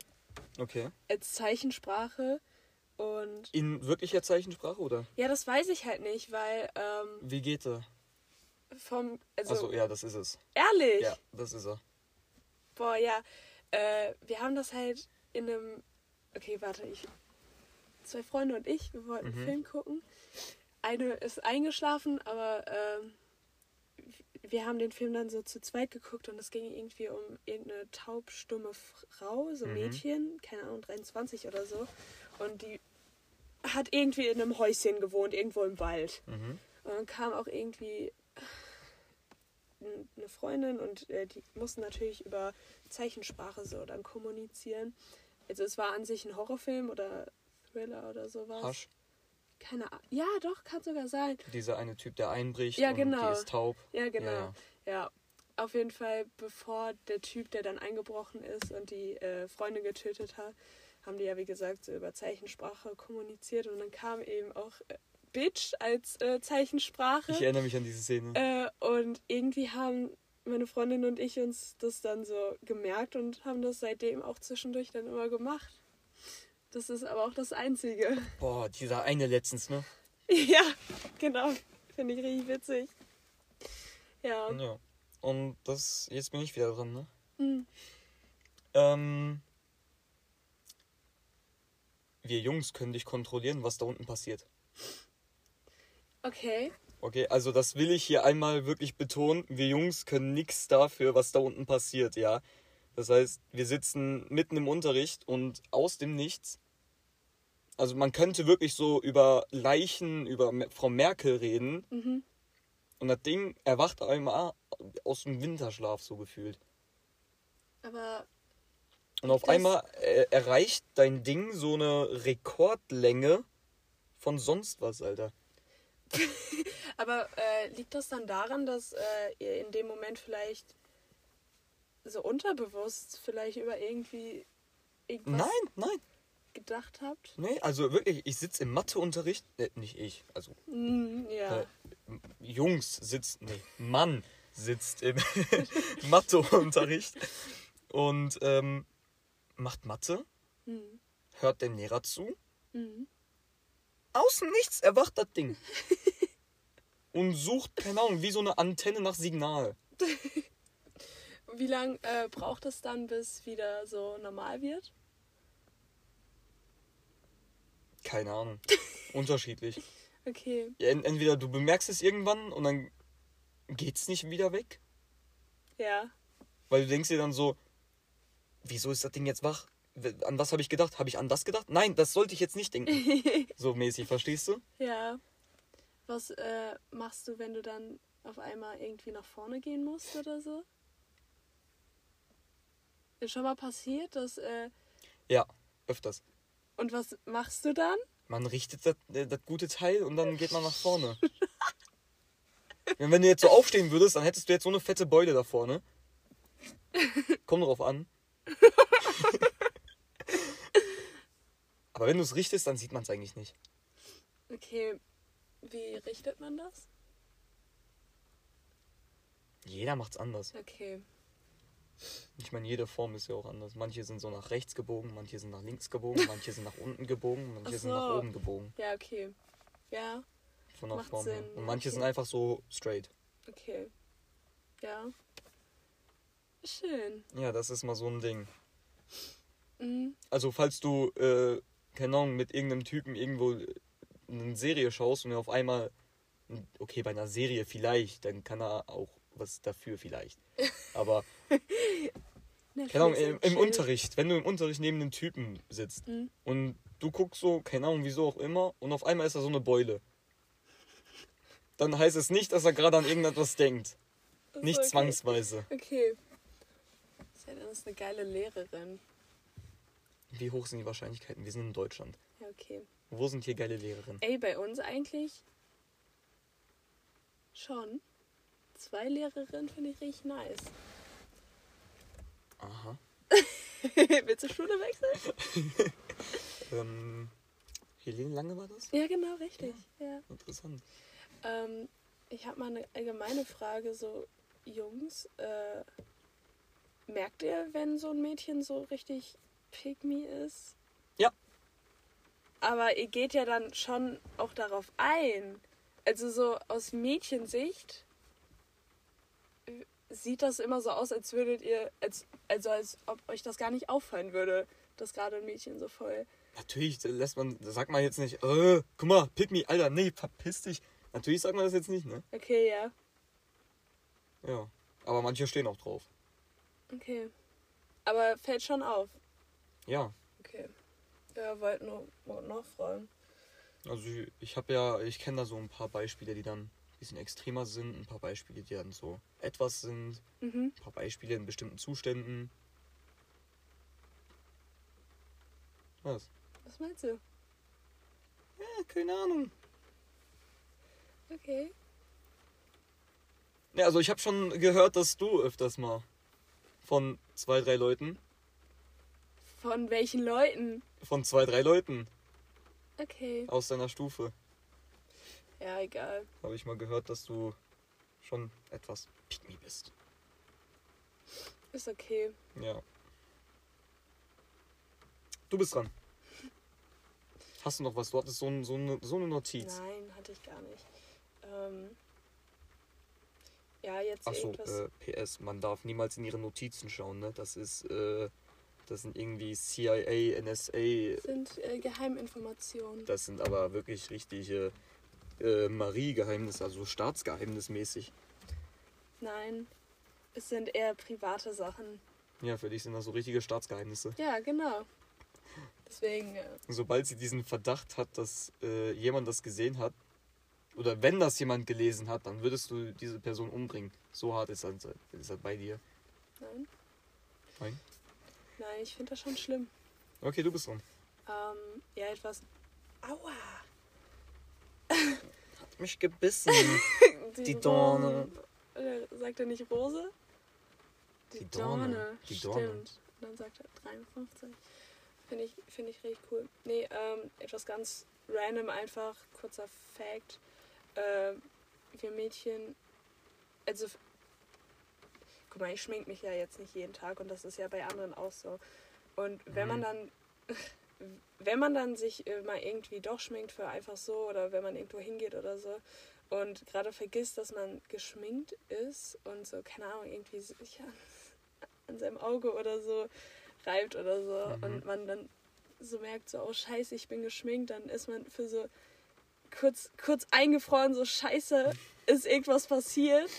Okay. als Zeichensprache und In wirklicher Zeichensprache oder? ja, das weiß ich halt nicht, weil ähm, Wie geht er? vom also Also ja, das ist es. ehrlich, Ja, das ist er. boah ja, äh, wir haben das halt in einem okay, warte, ich zwei Freunde und ich, wir wollten Mhm. einen Film gucken. Eine ist eingeschlafen, aber ähm, wir haben den Film dann so zu zweit geguckt und es ging irgendwie um irgendeine taubstumme Frau, so Mhm. Mädchen, keine Ahnung, 23 oder so. Und die hat irgendwie in einem Häuschen gewohnt, irgendwo im Wald. Mhm. Und dann kam auch irgendwie eine Freundin und äh, die mussten natürlich über Zeichensprache so dann kommunizieren. Also es war an sich ein Horrorfilm oder Thriller oder sowas. Hasch. Keine Ahnung. Ja, doch, kann sogar sein. Dieser eine Typ, der einbricht Ja, und genau. die ist taub. Ja, genau. Ja, Ja, auf jeden Fall, bevor der Typ, der dann eingebrochen ist und die äh, Freundin getötet hat, haben die ja, wie gesagt, so über Zeichensprache kommuniziert und dann kam eben auch äh, Bitch als äh, Zeichensprache. Ich erinnere mich an diese Szene. Äh, und irgendwie haben meine Freundin und ich uns das dann so gemerkt und haben das seitdem auch zwischendurch dann immer gemacht. Das ist aber auch das Einzige. Boah, dieser eine letztens, ne? [laughs] ja, genau. Finde ich richtig witzig. Ja. Ja. Und das, jetzt bin ich wieder dran, ne? Hm. Ähm, wir Jungs können dich kontrollieren, was da unten passiert. Okay. Okay, also das will ich hier einmal wirklich betonen. Wir Jungs können nichts dafür, was da unten passiert, ja. Das heißt, wir sitzen mitten im Unterricht und aus dem Nichts. Also man könnte wirklich so über Leichen, über Frau Merkel reden. Mhm. Und das Ding erwacht einmal aus dem Winterschlaf so gefühlt. Aber Und auf einmal erreicht dein Ding so eine Rekordlänge von sonst was, Alter. [laughs] Aber äh, liegt das dann daran, dass äh, ihr in dem Moment vielleicht so unterbewusst vielleicht über irgendwie irgendwas Nein, nein. Gedacht habt? Nee, also wirklich, ich sitze im Matheunterricht, äh, nicht ich, also Mm, ja. äh, Jungs sitzt, nee, Mann sitzt im [laughs] Matheunterricht und ähm, macht Mathe, Mhm. hört dem Lehrer zu, Mhm. außen nichts erwacht das Ding. [laughs] und sucht, keine Ahnung, wie so eine Antenne nach Signal. [laughs] Wie lange äh, braucht es dann, bis wieder so normal wird? Keine Ahnung. [laughs] Unterschiedlich. Okay. Ja, en- entweder du bemerkst es irgendwann und dann geht's nicht wieder weg, Ja. weil du denkst dir dann so, wieso ist das Ding jetzt wach? An was habe ich gedacht? Habe ich an das gedacht? Nein, das sollte ich jetzt nicht denken. [laughs] so mäßig, verstehst du? Ja. Was äh, machst du, wenn du dann auf einmal irgendwie nach vorne gehen musst oder so? Ist schon mal passiert, dass. Äh, Ja, öfters. Und was machst du dann? Man richtet das, äh, das gute Teil und dann geht man nach vorne. [laughs] Wenn du jetzt so aufstehen würdest, dann hättest du jetzt so eine fette Beule da vorne. Kommt drauf an. [laughs] Aber wenn du es richtest, dann sieht man es eigentlich nicht. Okay. Wie richtet man das? Jeder macht's anders. Okay. Ich meine, jede Form ist ja auch anders. Manche sind so nach rechts gebogen, manche sind nach links gebogen, [laughs] manche sind nach unten gebogen, manche Ach sind nach so. oben gebogen. Ja, okay. Ja, Von der Macht Form her. Sinn, Und ja, manche okay. sind einfach so straight. okay. Ja. Schön. Ja, das ist mal so ein Ding. Mhm. Also, falls du, äh, keine Ahnung, mit irgendeinem Typen irgendwo äh, eine Serie schaust und er auf einmal, okay, bei einer Serie vielleicht, dann kann er auch was dafür vielleicht. [laughs] Aber [laughs] keine Ahnung, im, im. Unterricht, wenn du im Unterricht neben einem Typen sitzt Mhm. und du guckst so, keine Ahnung, wieso auch immer, und auf einmal ist da so eine Beule. Dann heißt es nicht, dass er gerade an irgendetwas denkt. Ach Nicht okay. zwangsweise. Okay. Ja, dann ist eine geile Lehrerin. Wie hoch sind die Wahrscheinlichkeiten? Wir sind in Deutschland. Ja, okay. Wo sind hier geile Lehrerinnen? Ey, bei uns eigentlich schon. Zwei Lehrerinnen finde ich richtig nice. Aha. [laughs] Willst du Schule wechseln? [laughs] Ähm, Helene Lange war das? Ja, genau, richtig. Ja. Interessant. Ähm, ich habe mal eine allgemeine Frage, so Jungs, äh, merkt ihr, wenn so ein Mädchen so richtig me ist? Ja. Aber ihr geht ja dann schon auch darauf ein. Also so aus Mädchensicht sieht das immer so aus, als würdet ihr, als, also als ob euch das gar nicht auffallen würde, dass gerade ein Mädchen so voll. Natürlich lässt man, sagt man jetzt nicht, äh, guck mal, pick me, Alter, nee, verpiss dich. Natürlich sagt man das jetzt nicht, ne? Okay, ja. Ja. Aber manche stehen auch drauf. Okay. Aber fällt schon auf. Ja. Okay. Ja, wollte nur wollt noch fragen. Also ich, ich habe ja, ich kenne da so ein paar Beispiele, die dann bisschen extremer sind, ein paar Beispiele, die dann so etwas sind, Mhm. ein paar Beispiele in bestimmten Zuständen. Was? Was meinst du? Ja, keine Ahnung. Okay. Ja, also ich habe schon gehört, dass du öfters mal von zwei, drei Leuten, Von welchen Leuten? von zwei, drei Leuten Okay. aus deiner Stufe, Ja, egal. habe ich mal gehört, dass du schon etwas pick me bist. Ist okay. Ja. Du bist dran. Hast du noch was? Du hattest so, ein, so, eine, so eine Notiz. Nein, hatte ich gar nicht. Ähm. Ja, jetzt Achso, irgendwas. äh, PS, man darf niemals in ihre Notizen schauen, ne? Das ist, äh, das sind irgendwie CIA, NSA, sind äh, Geheiminformationen. das sind aber wirklich richtige äh, Marie-Geheimnisse, also staatsgeheimnismäßig. Nein. Es sind eher private Sachen. Ja, für dich sind das so richtige Staatsgeheimnisse. Ja, genau. Deswegen, äh, Sobald sie diesen Verdacht hat, dass äh, jemand das gesehen hat, oder wenn das jemand gelesen hat, dann würdest du diese Person umbringen. So hart ist das, ist das bei dir. nein. Nein? Nein, ich finde das schon schlimm. Okay, du bist dran. Ähm, ja, etwas. Aua! Mich gebissen. [laughs] Die Dorne. Oder sagt er nicht Rose? Die Dorne. Die Stimmt. Dorne. Und dann sagt er 53. Finde ich, finde ich richtig cool. Nee, ähm, etwas ganz random einfach, kurzer Fact. Ähm, wir Mädchen, also, guck mal, ich schmink mich ja jetzt nicht jeden Tag und das ist ja bei anderen auch so. Und wenn man Mhm. dann, [laughs] wenn man dann sich äh, mal irgendwie doch schminkt für einfach so oder wenn man irgendwo hingeht oder so und gerade vergisst, dass man geschminkt ist und so, keine Ahnung, irgendwie sich [laughs] an, an seinem Auge oder so reibt oder so Mhm. und man dann so merkt, so, oh scheiße, ich bin geschminkt, dann ist man für so kurz, kurz eingefroren, so scheiße, ist irgendwas passiert.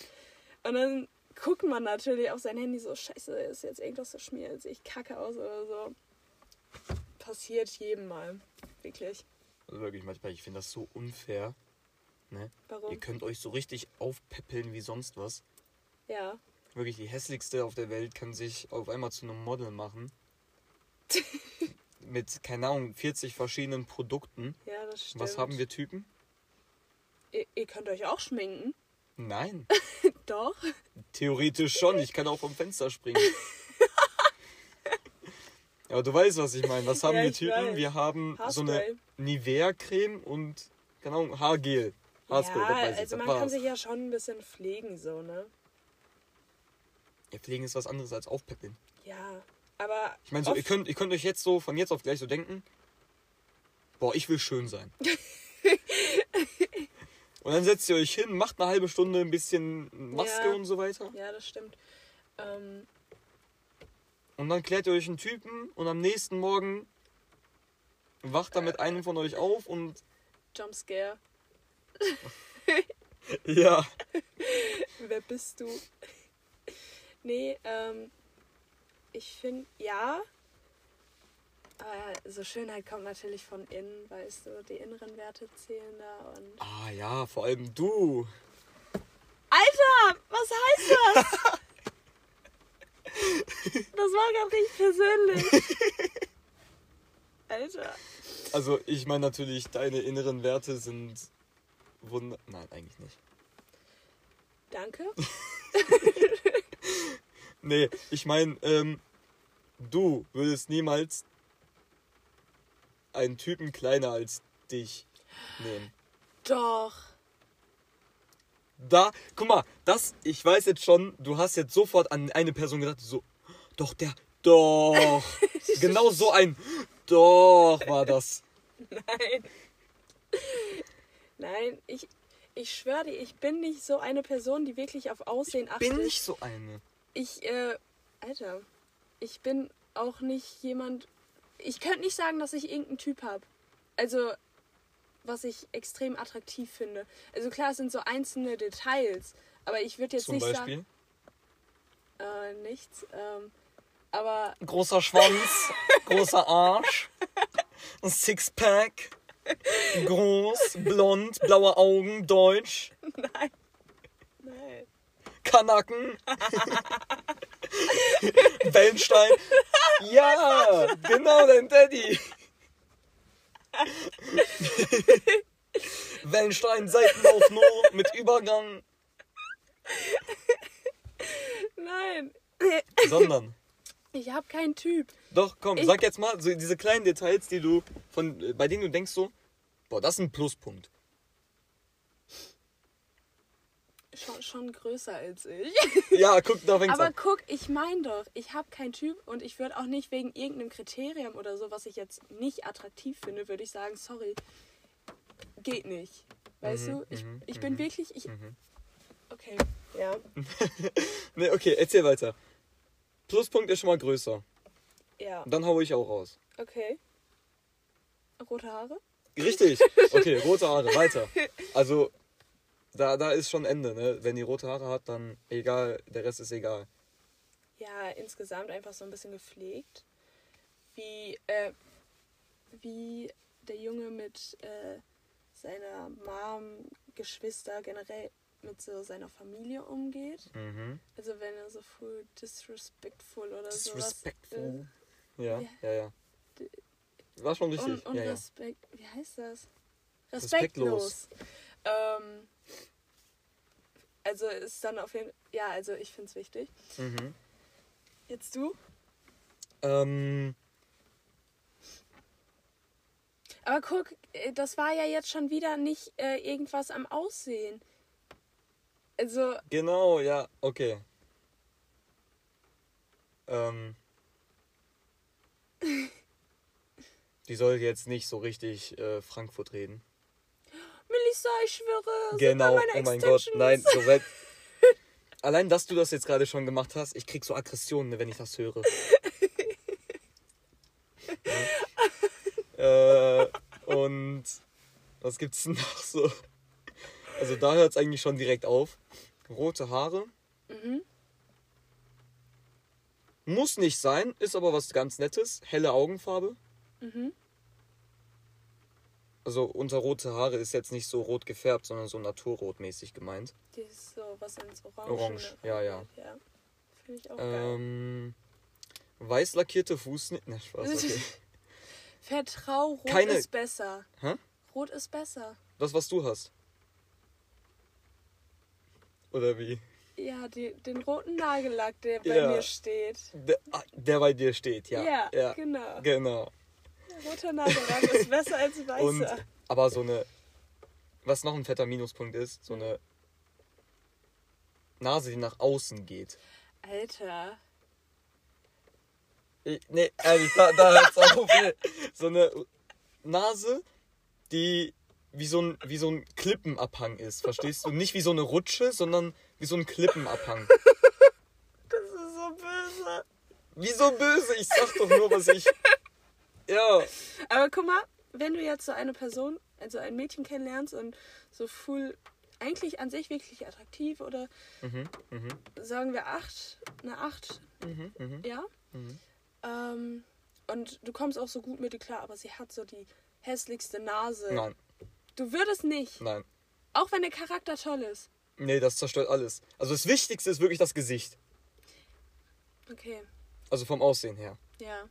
Und dann guckt man natürlich auf sein Handy so, scheiße, ist jetzt irgendwas verschmiert, sehe ich kacke aus oder so. Passiert jedem mal. Wirklich. Also wirklich manchmal, ich finde das so unfair. Ne? Warum? Ihr könnt euch so richtig aufpeppeln wie sonst was. Ja. Wirklich, die hässlichste auf der Welt kann sich auf einmal zu einem Model machen. [laughs] Mit, keine Ahnung, 40 verschiedenen Produkten. Ja, das stimmt. Was haben wir Typen? Ihr, ihr könnt euch auch schminken. Nein. [laughs] Doch. Theoretisch schon. Ich kann auch vom Fenster springen. [laughs] Aber du weißt, was ich meine. Was [laughs] haben Ja, wir Typen? weiß. Wir haben so eine Haarspray. Nivea-Creme und, keine Ahnung, Haargel. Haarspray, ja, ich. also man kann sich ja schon ein bisschen pflegen, so, ne? Ja, Pflegen ist was anderes als aufpeppeln. Ja. Aber. Ich meine, so, ihr könnt, ihr könnt euch jetzt so von jetzt auf gleich so denken, boah, ich will schön sein. [laughs] und dann setzt ihr euch hin, macht eine halbe Stunde ein bisschen Maske Ja. und so weiter. Ja, das stimmt. Ähm, Und dann klärt ihr euch einen Typen und am nächsten Morgen wacht er mit einem von euch auf und Jumpscare. [laughs] ja. Wer bist du? nee, ähm. ich finde, ja. Aber so Schönheit kommt natürlich von innen, weißt du, die inneren Werte zählen da und. Ah ja, vor allem du. Alter, was heißt das? [laughs] das war gar nicht persönlich. [laughs] Alter. Also ich meine natürlich, deine inneren Werte sind wunder... Nein, eigentlich nicht. Danke. [laughs] Nee, ich meine, ähm, du würdest niemals einen Typen kleiner als dich nehmen. Doch. Da, guck mal, das, ich weiß jetzt schon, du hast jetzt sofort an eine Person gedacht, so, doch, der, doch. [laughs] genau so ein, doch war das. Nein. Nein, ich, ich schwöre dir, ich bin nicht so eine Person, die wirklich auf Aussehen achtet. Bin nicht so eine. Ich, äh, Alter, ich bin auch nicht jemand. Ich könnte nicht sagen, dass ich irgendeinen Typ habe. Also, was ich extrem attraktiv finde. Also klar, es sind so einzelne Details, aber ich würde jetzt Zum nicht Beispiel. sagen. Äh, nichts. Ähm, aber Großer Schwanz, [laughs] großer Arsch, ein Sixpack, groß, blond, blaue Augen, deutsch, nein. Nein. Kanaken, [laughs] Wellenstein. Ja, [laughs] genau, dein Daddy. [laughs] Wellenstein, Seitenlauf nur mit Übergang, Nein. sondern. Ich habe keinen Typ. Doch, komm, Ich- sag jetzt mal, so diese kleinen Details, die du von, äh, bei denen du denkst so, boah, das ist ein Pluspunkt. Schon, schon größer als ich. [laughs] Ja, guck, da fängt's Aber an. guck, ich mein doch, ich habe keinen Typ und ich würde auch nicht wegen irgendeinem Kriterium oder so, was ich jetzt nicht attraktiv finde, würde ich sagen, sorry, geht nicht. Weißt Mhm, du, ich, mhm, ich bin mhm, wirklich, ich, mhm. okay, ja, [laughs] Ne, okay, erzähl weiter. Pluspunkt ist schon mal größer. ja, Dann hau ich auch raus. okay. Rote Haare? Richtig. [laughs] Okay, rote Haare, weiter. Also, da, da ist schon Ende, ne? Wenn die rote Haare hat, dann egal, der Rest ist egal. Ja, insgesamt einfach so ein bisschen gepflegt. Wie, äh, wie der Junge mit äh, seiner Mom, Geschwister, generell mit so seiner Familie umgeht. Mhm. Also wenn er so full disrespectful oder sowas Disrespectful. Ja, Ja. ja, ja. War schon richtig. Und, und ja, ja. Respekt, wie heißt das? Respektlos. Respektlos. Ähm, also ist dann auf jeden ja, also ich finde es wichtig. Mhm. Jetzt du? Ähm, Aber guck, äh, das war ja jetzt schon wieder nicht äh, irgendwas am Aussehen. Also, genau, ja, okay. Ähm. [laughs] Die soll jetzt nicht so richtig äh, Frankfurt reden. Melissa, ich schwöre, Genau, oh mein Gott, nein, [laughs] so weit. Allein, dass du das jetzt gerade schon gemacht hast, ich krieg so Aggressionen, ne, wenn ich das höre. ja. äh, und was gibt's denn noch so? Also da hört es eigentlich schon direkt auf. Rote Haare. Mhm. Muss nicht sein, ist aber was ganz Nettes. Helle Augenfarbe. Mhm. Also unter rote Haare ist jetzt nicht so rot gefärbt, sondern so naturrotmäßig gemeint. Die ist so was ins Orange. Orange, ja, ja. ja. Finde ich auch geil. Ähm, weiß lackierte Fußnägel. [laughs] Na, Spaß, okay. [laughs] Vertrau, Rot Keine- ist besser. Hä? Rot ist besser. Das, was du hast. Oder wie? Ja, die, den roten Nagellack, der bei Ja. mir steht. Der, ah, der bei dir steht, ja. Ja, ja. genau. Genau. Roter Nagellack ist besser als weißer. Und, aber so eine, was noch ein fetter Minuspunkt ist, so eine Nase, die nach außen geht. Alter. Ich, nee, ehrlich, da, da hört's auf. [laughs] So eine Nase, die wie so, ein, wie so ein Klippenabhang ist, verstehst du? Nicht wie so eine Rutsche, sondern wie so ein Klippenabhang. [laughs] Das ist so böse. Wieso böse? Ich sag doch nur, was ich. Ja. Aber guck mal, wenn du jetzt so eine Person, also ein Mädchen kennenlernst und so full, eigentlich an sich wirklich attraktiv oder Mhm, mhm, sagen wir acht, eine acht, mhm, mhm. ja. Ähm, und du kommst auch so gut mit ihr klar, aber sie hat so die hässlichste Nase. Nein, Du würdest nicht. nein. Auch wenn der Charakter toll ist. Nee, das zerstört alles. Also das Wichtigste ist wirklich das Gesicht. Okay. Also vom Aussehen her. Ja.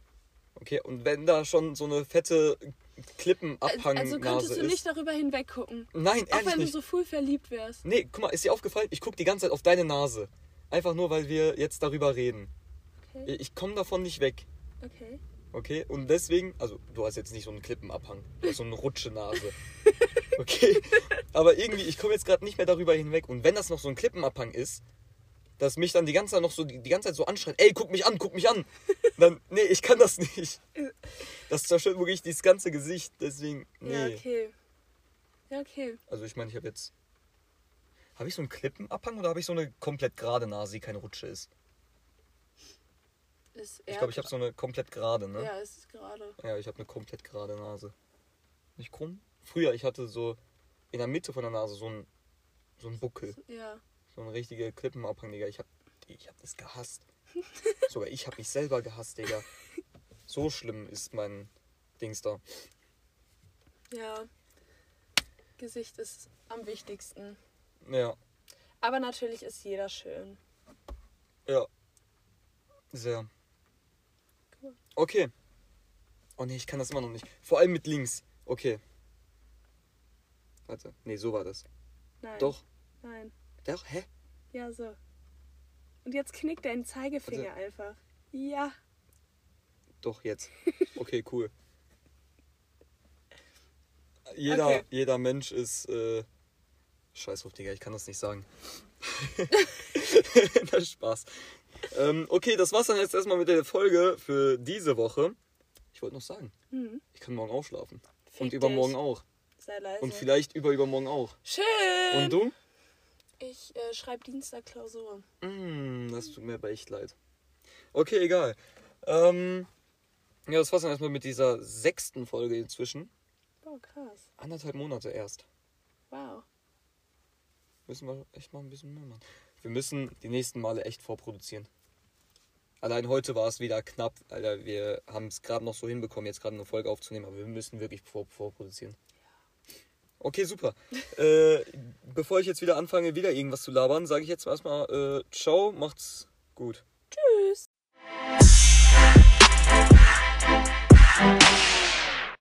Okay, und wenn da schon so eine fette Klippenabhangnase Also könntest du ist. nicht darüber hinweggucken. Nein, Auch ehrlich wenn du nicht. so full verliebt wärst. Nee, guck mal, ist dir aufgefallen? Ich guck die ganze Zeit auf deine Nase. Einfach nur, weil wir jetzt darüber reden. Okay. Ich komme davon nicht weg. Okay. Okay? Und deswegen, also du hast jetzt nicht so einen Klippenabhang, du hast so eine Rutschenase. [laughs] Okay? Aber irgendwie, ich komme jetzt gerade nicht mehr darüber hinweg. Und wenn das noch so ein Klippenabhang ist, dass mich dann die ganze Zeit noch so die, die ganze Zeit so anschreit, ey, guck mich an, guck mich an. [laughs] Dann, nee, ich kann das nicht. Das zerstört wirklich dieses ganze Gesicht. Deswegen, nee. Ja, okay. Ja, okay. Also ich meine, ich habe jetzt. Habe ich so einen Klippenabhang oder habe ich so eine komplett gerade Nase, die keine Rutsche ist? Ist Ich glaube, ich habe so eine komplett gerade, ne? Ja, es ist gerade. Ja, ich habe eine komplett gerade Nase. Nicht krumm? Früher, ich hatte so in der Mitte von der Nase so einen, so einen Buckel. Ja. So eine richtige Klippenabhang, Digga. Ich hab, ich hab das gehasst. [laughs] Sogar ich hab mich selber gehasst, Digga. So schlimm ist mein Dings da. Ja. Gesicht ist am wichtigsten. Ja, Aber natürlich ist jeder schön. ja. Sehr. Cool. Okay. Oh nee, ich kann das immer noch nicht. Vor allem mit links. Okay. Warte. Nee, so war das. Nein. Doch. Nein. Doch, hä? Ja, so. Und jetzt knickt dein Zeigefinger einfach. Ja. Doch, jetzt. [laughs] Okay, cool. Jeder, Okay. jeder Mensch ist. Äh, Scheiß auf, Digga, ich kann das nicht sagen. [laughs] das ist Spaß. Ähm, okay, das war's dann jetzt erstmal mit der Folge für diese Woche. Ich wollte noch sagen, Hm. ich kann morgen ausschlafen. Fick Und übermorgen dich. auch. Sei leise. Und vielleicht über übermorgen auch. Schön. Und du? Ich äh, schreibe Dienstag Klausur. Mm, das tut mir aber echt leid. Okay, egal. Ähm, ja, das war's dann erstmal mit dieser sechsten Folge inzwischen. Boah, krass. Anderthalb Monate erst. Wow. Müssen wir echt mal ein bisschen mehr machen. Wir müssen die nächsten Male echt vorproduzieren. Allein heute war es wieder knapp, Alter. Wir haben es gerade noch so hinbekommen, jetzt gerade eine Folge aufzunehmen, aber wir müssen wirklich vor, vorproduzieren. Okay, super. [laughs] äh, bevor ich jetzt wieder anfange, wieder irgendwas zu labern, sage ich jetzt erstmal äh, Ciao, macht's gut.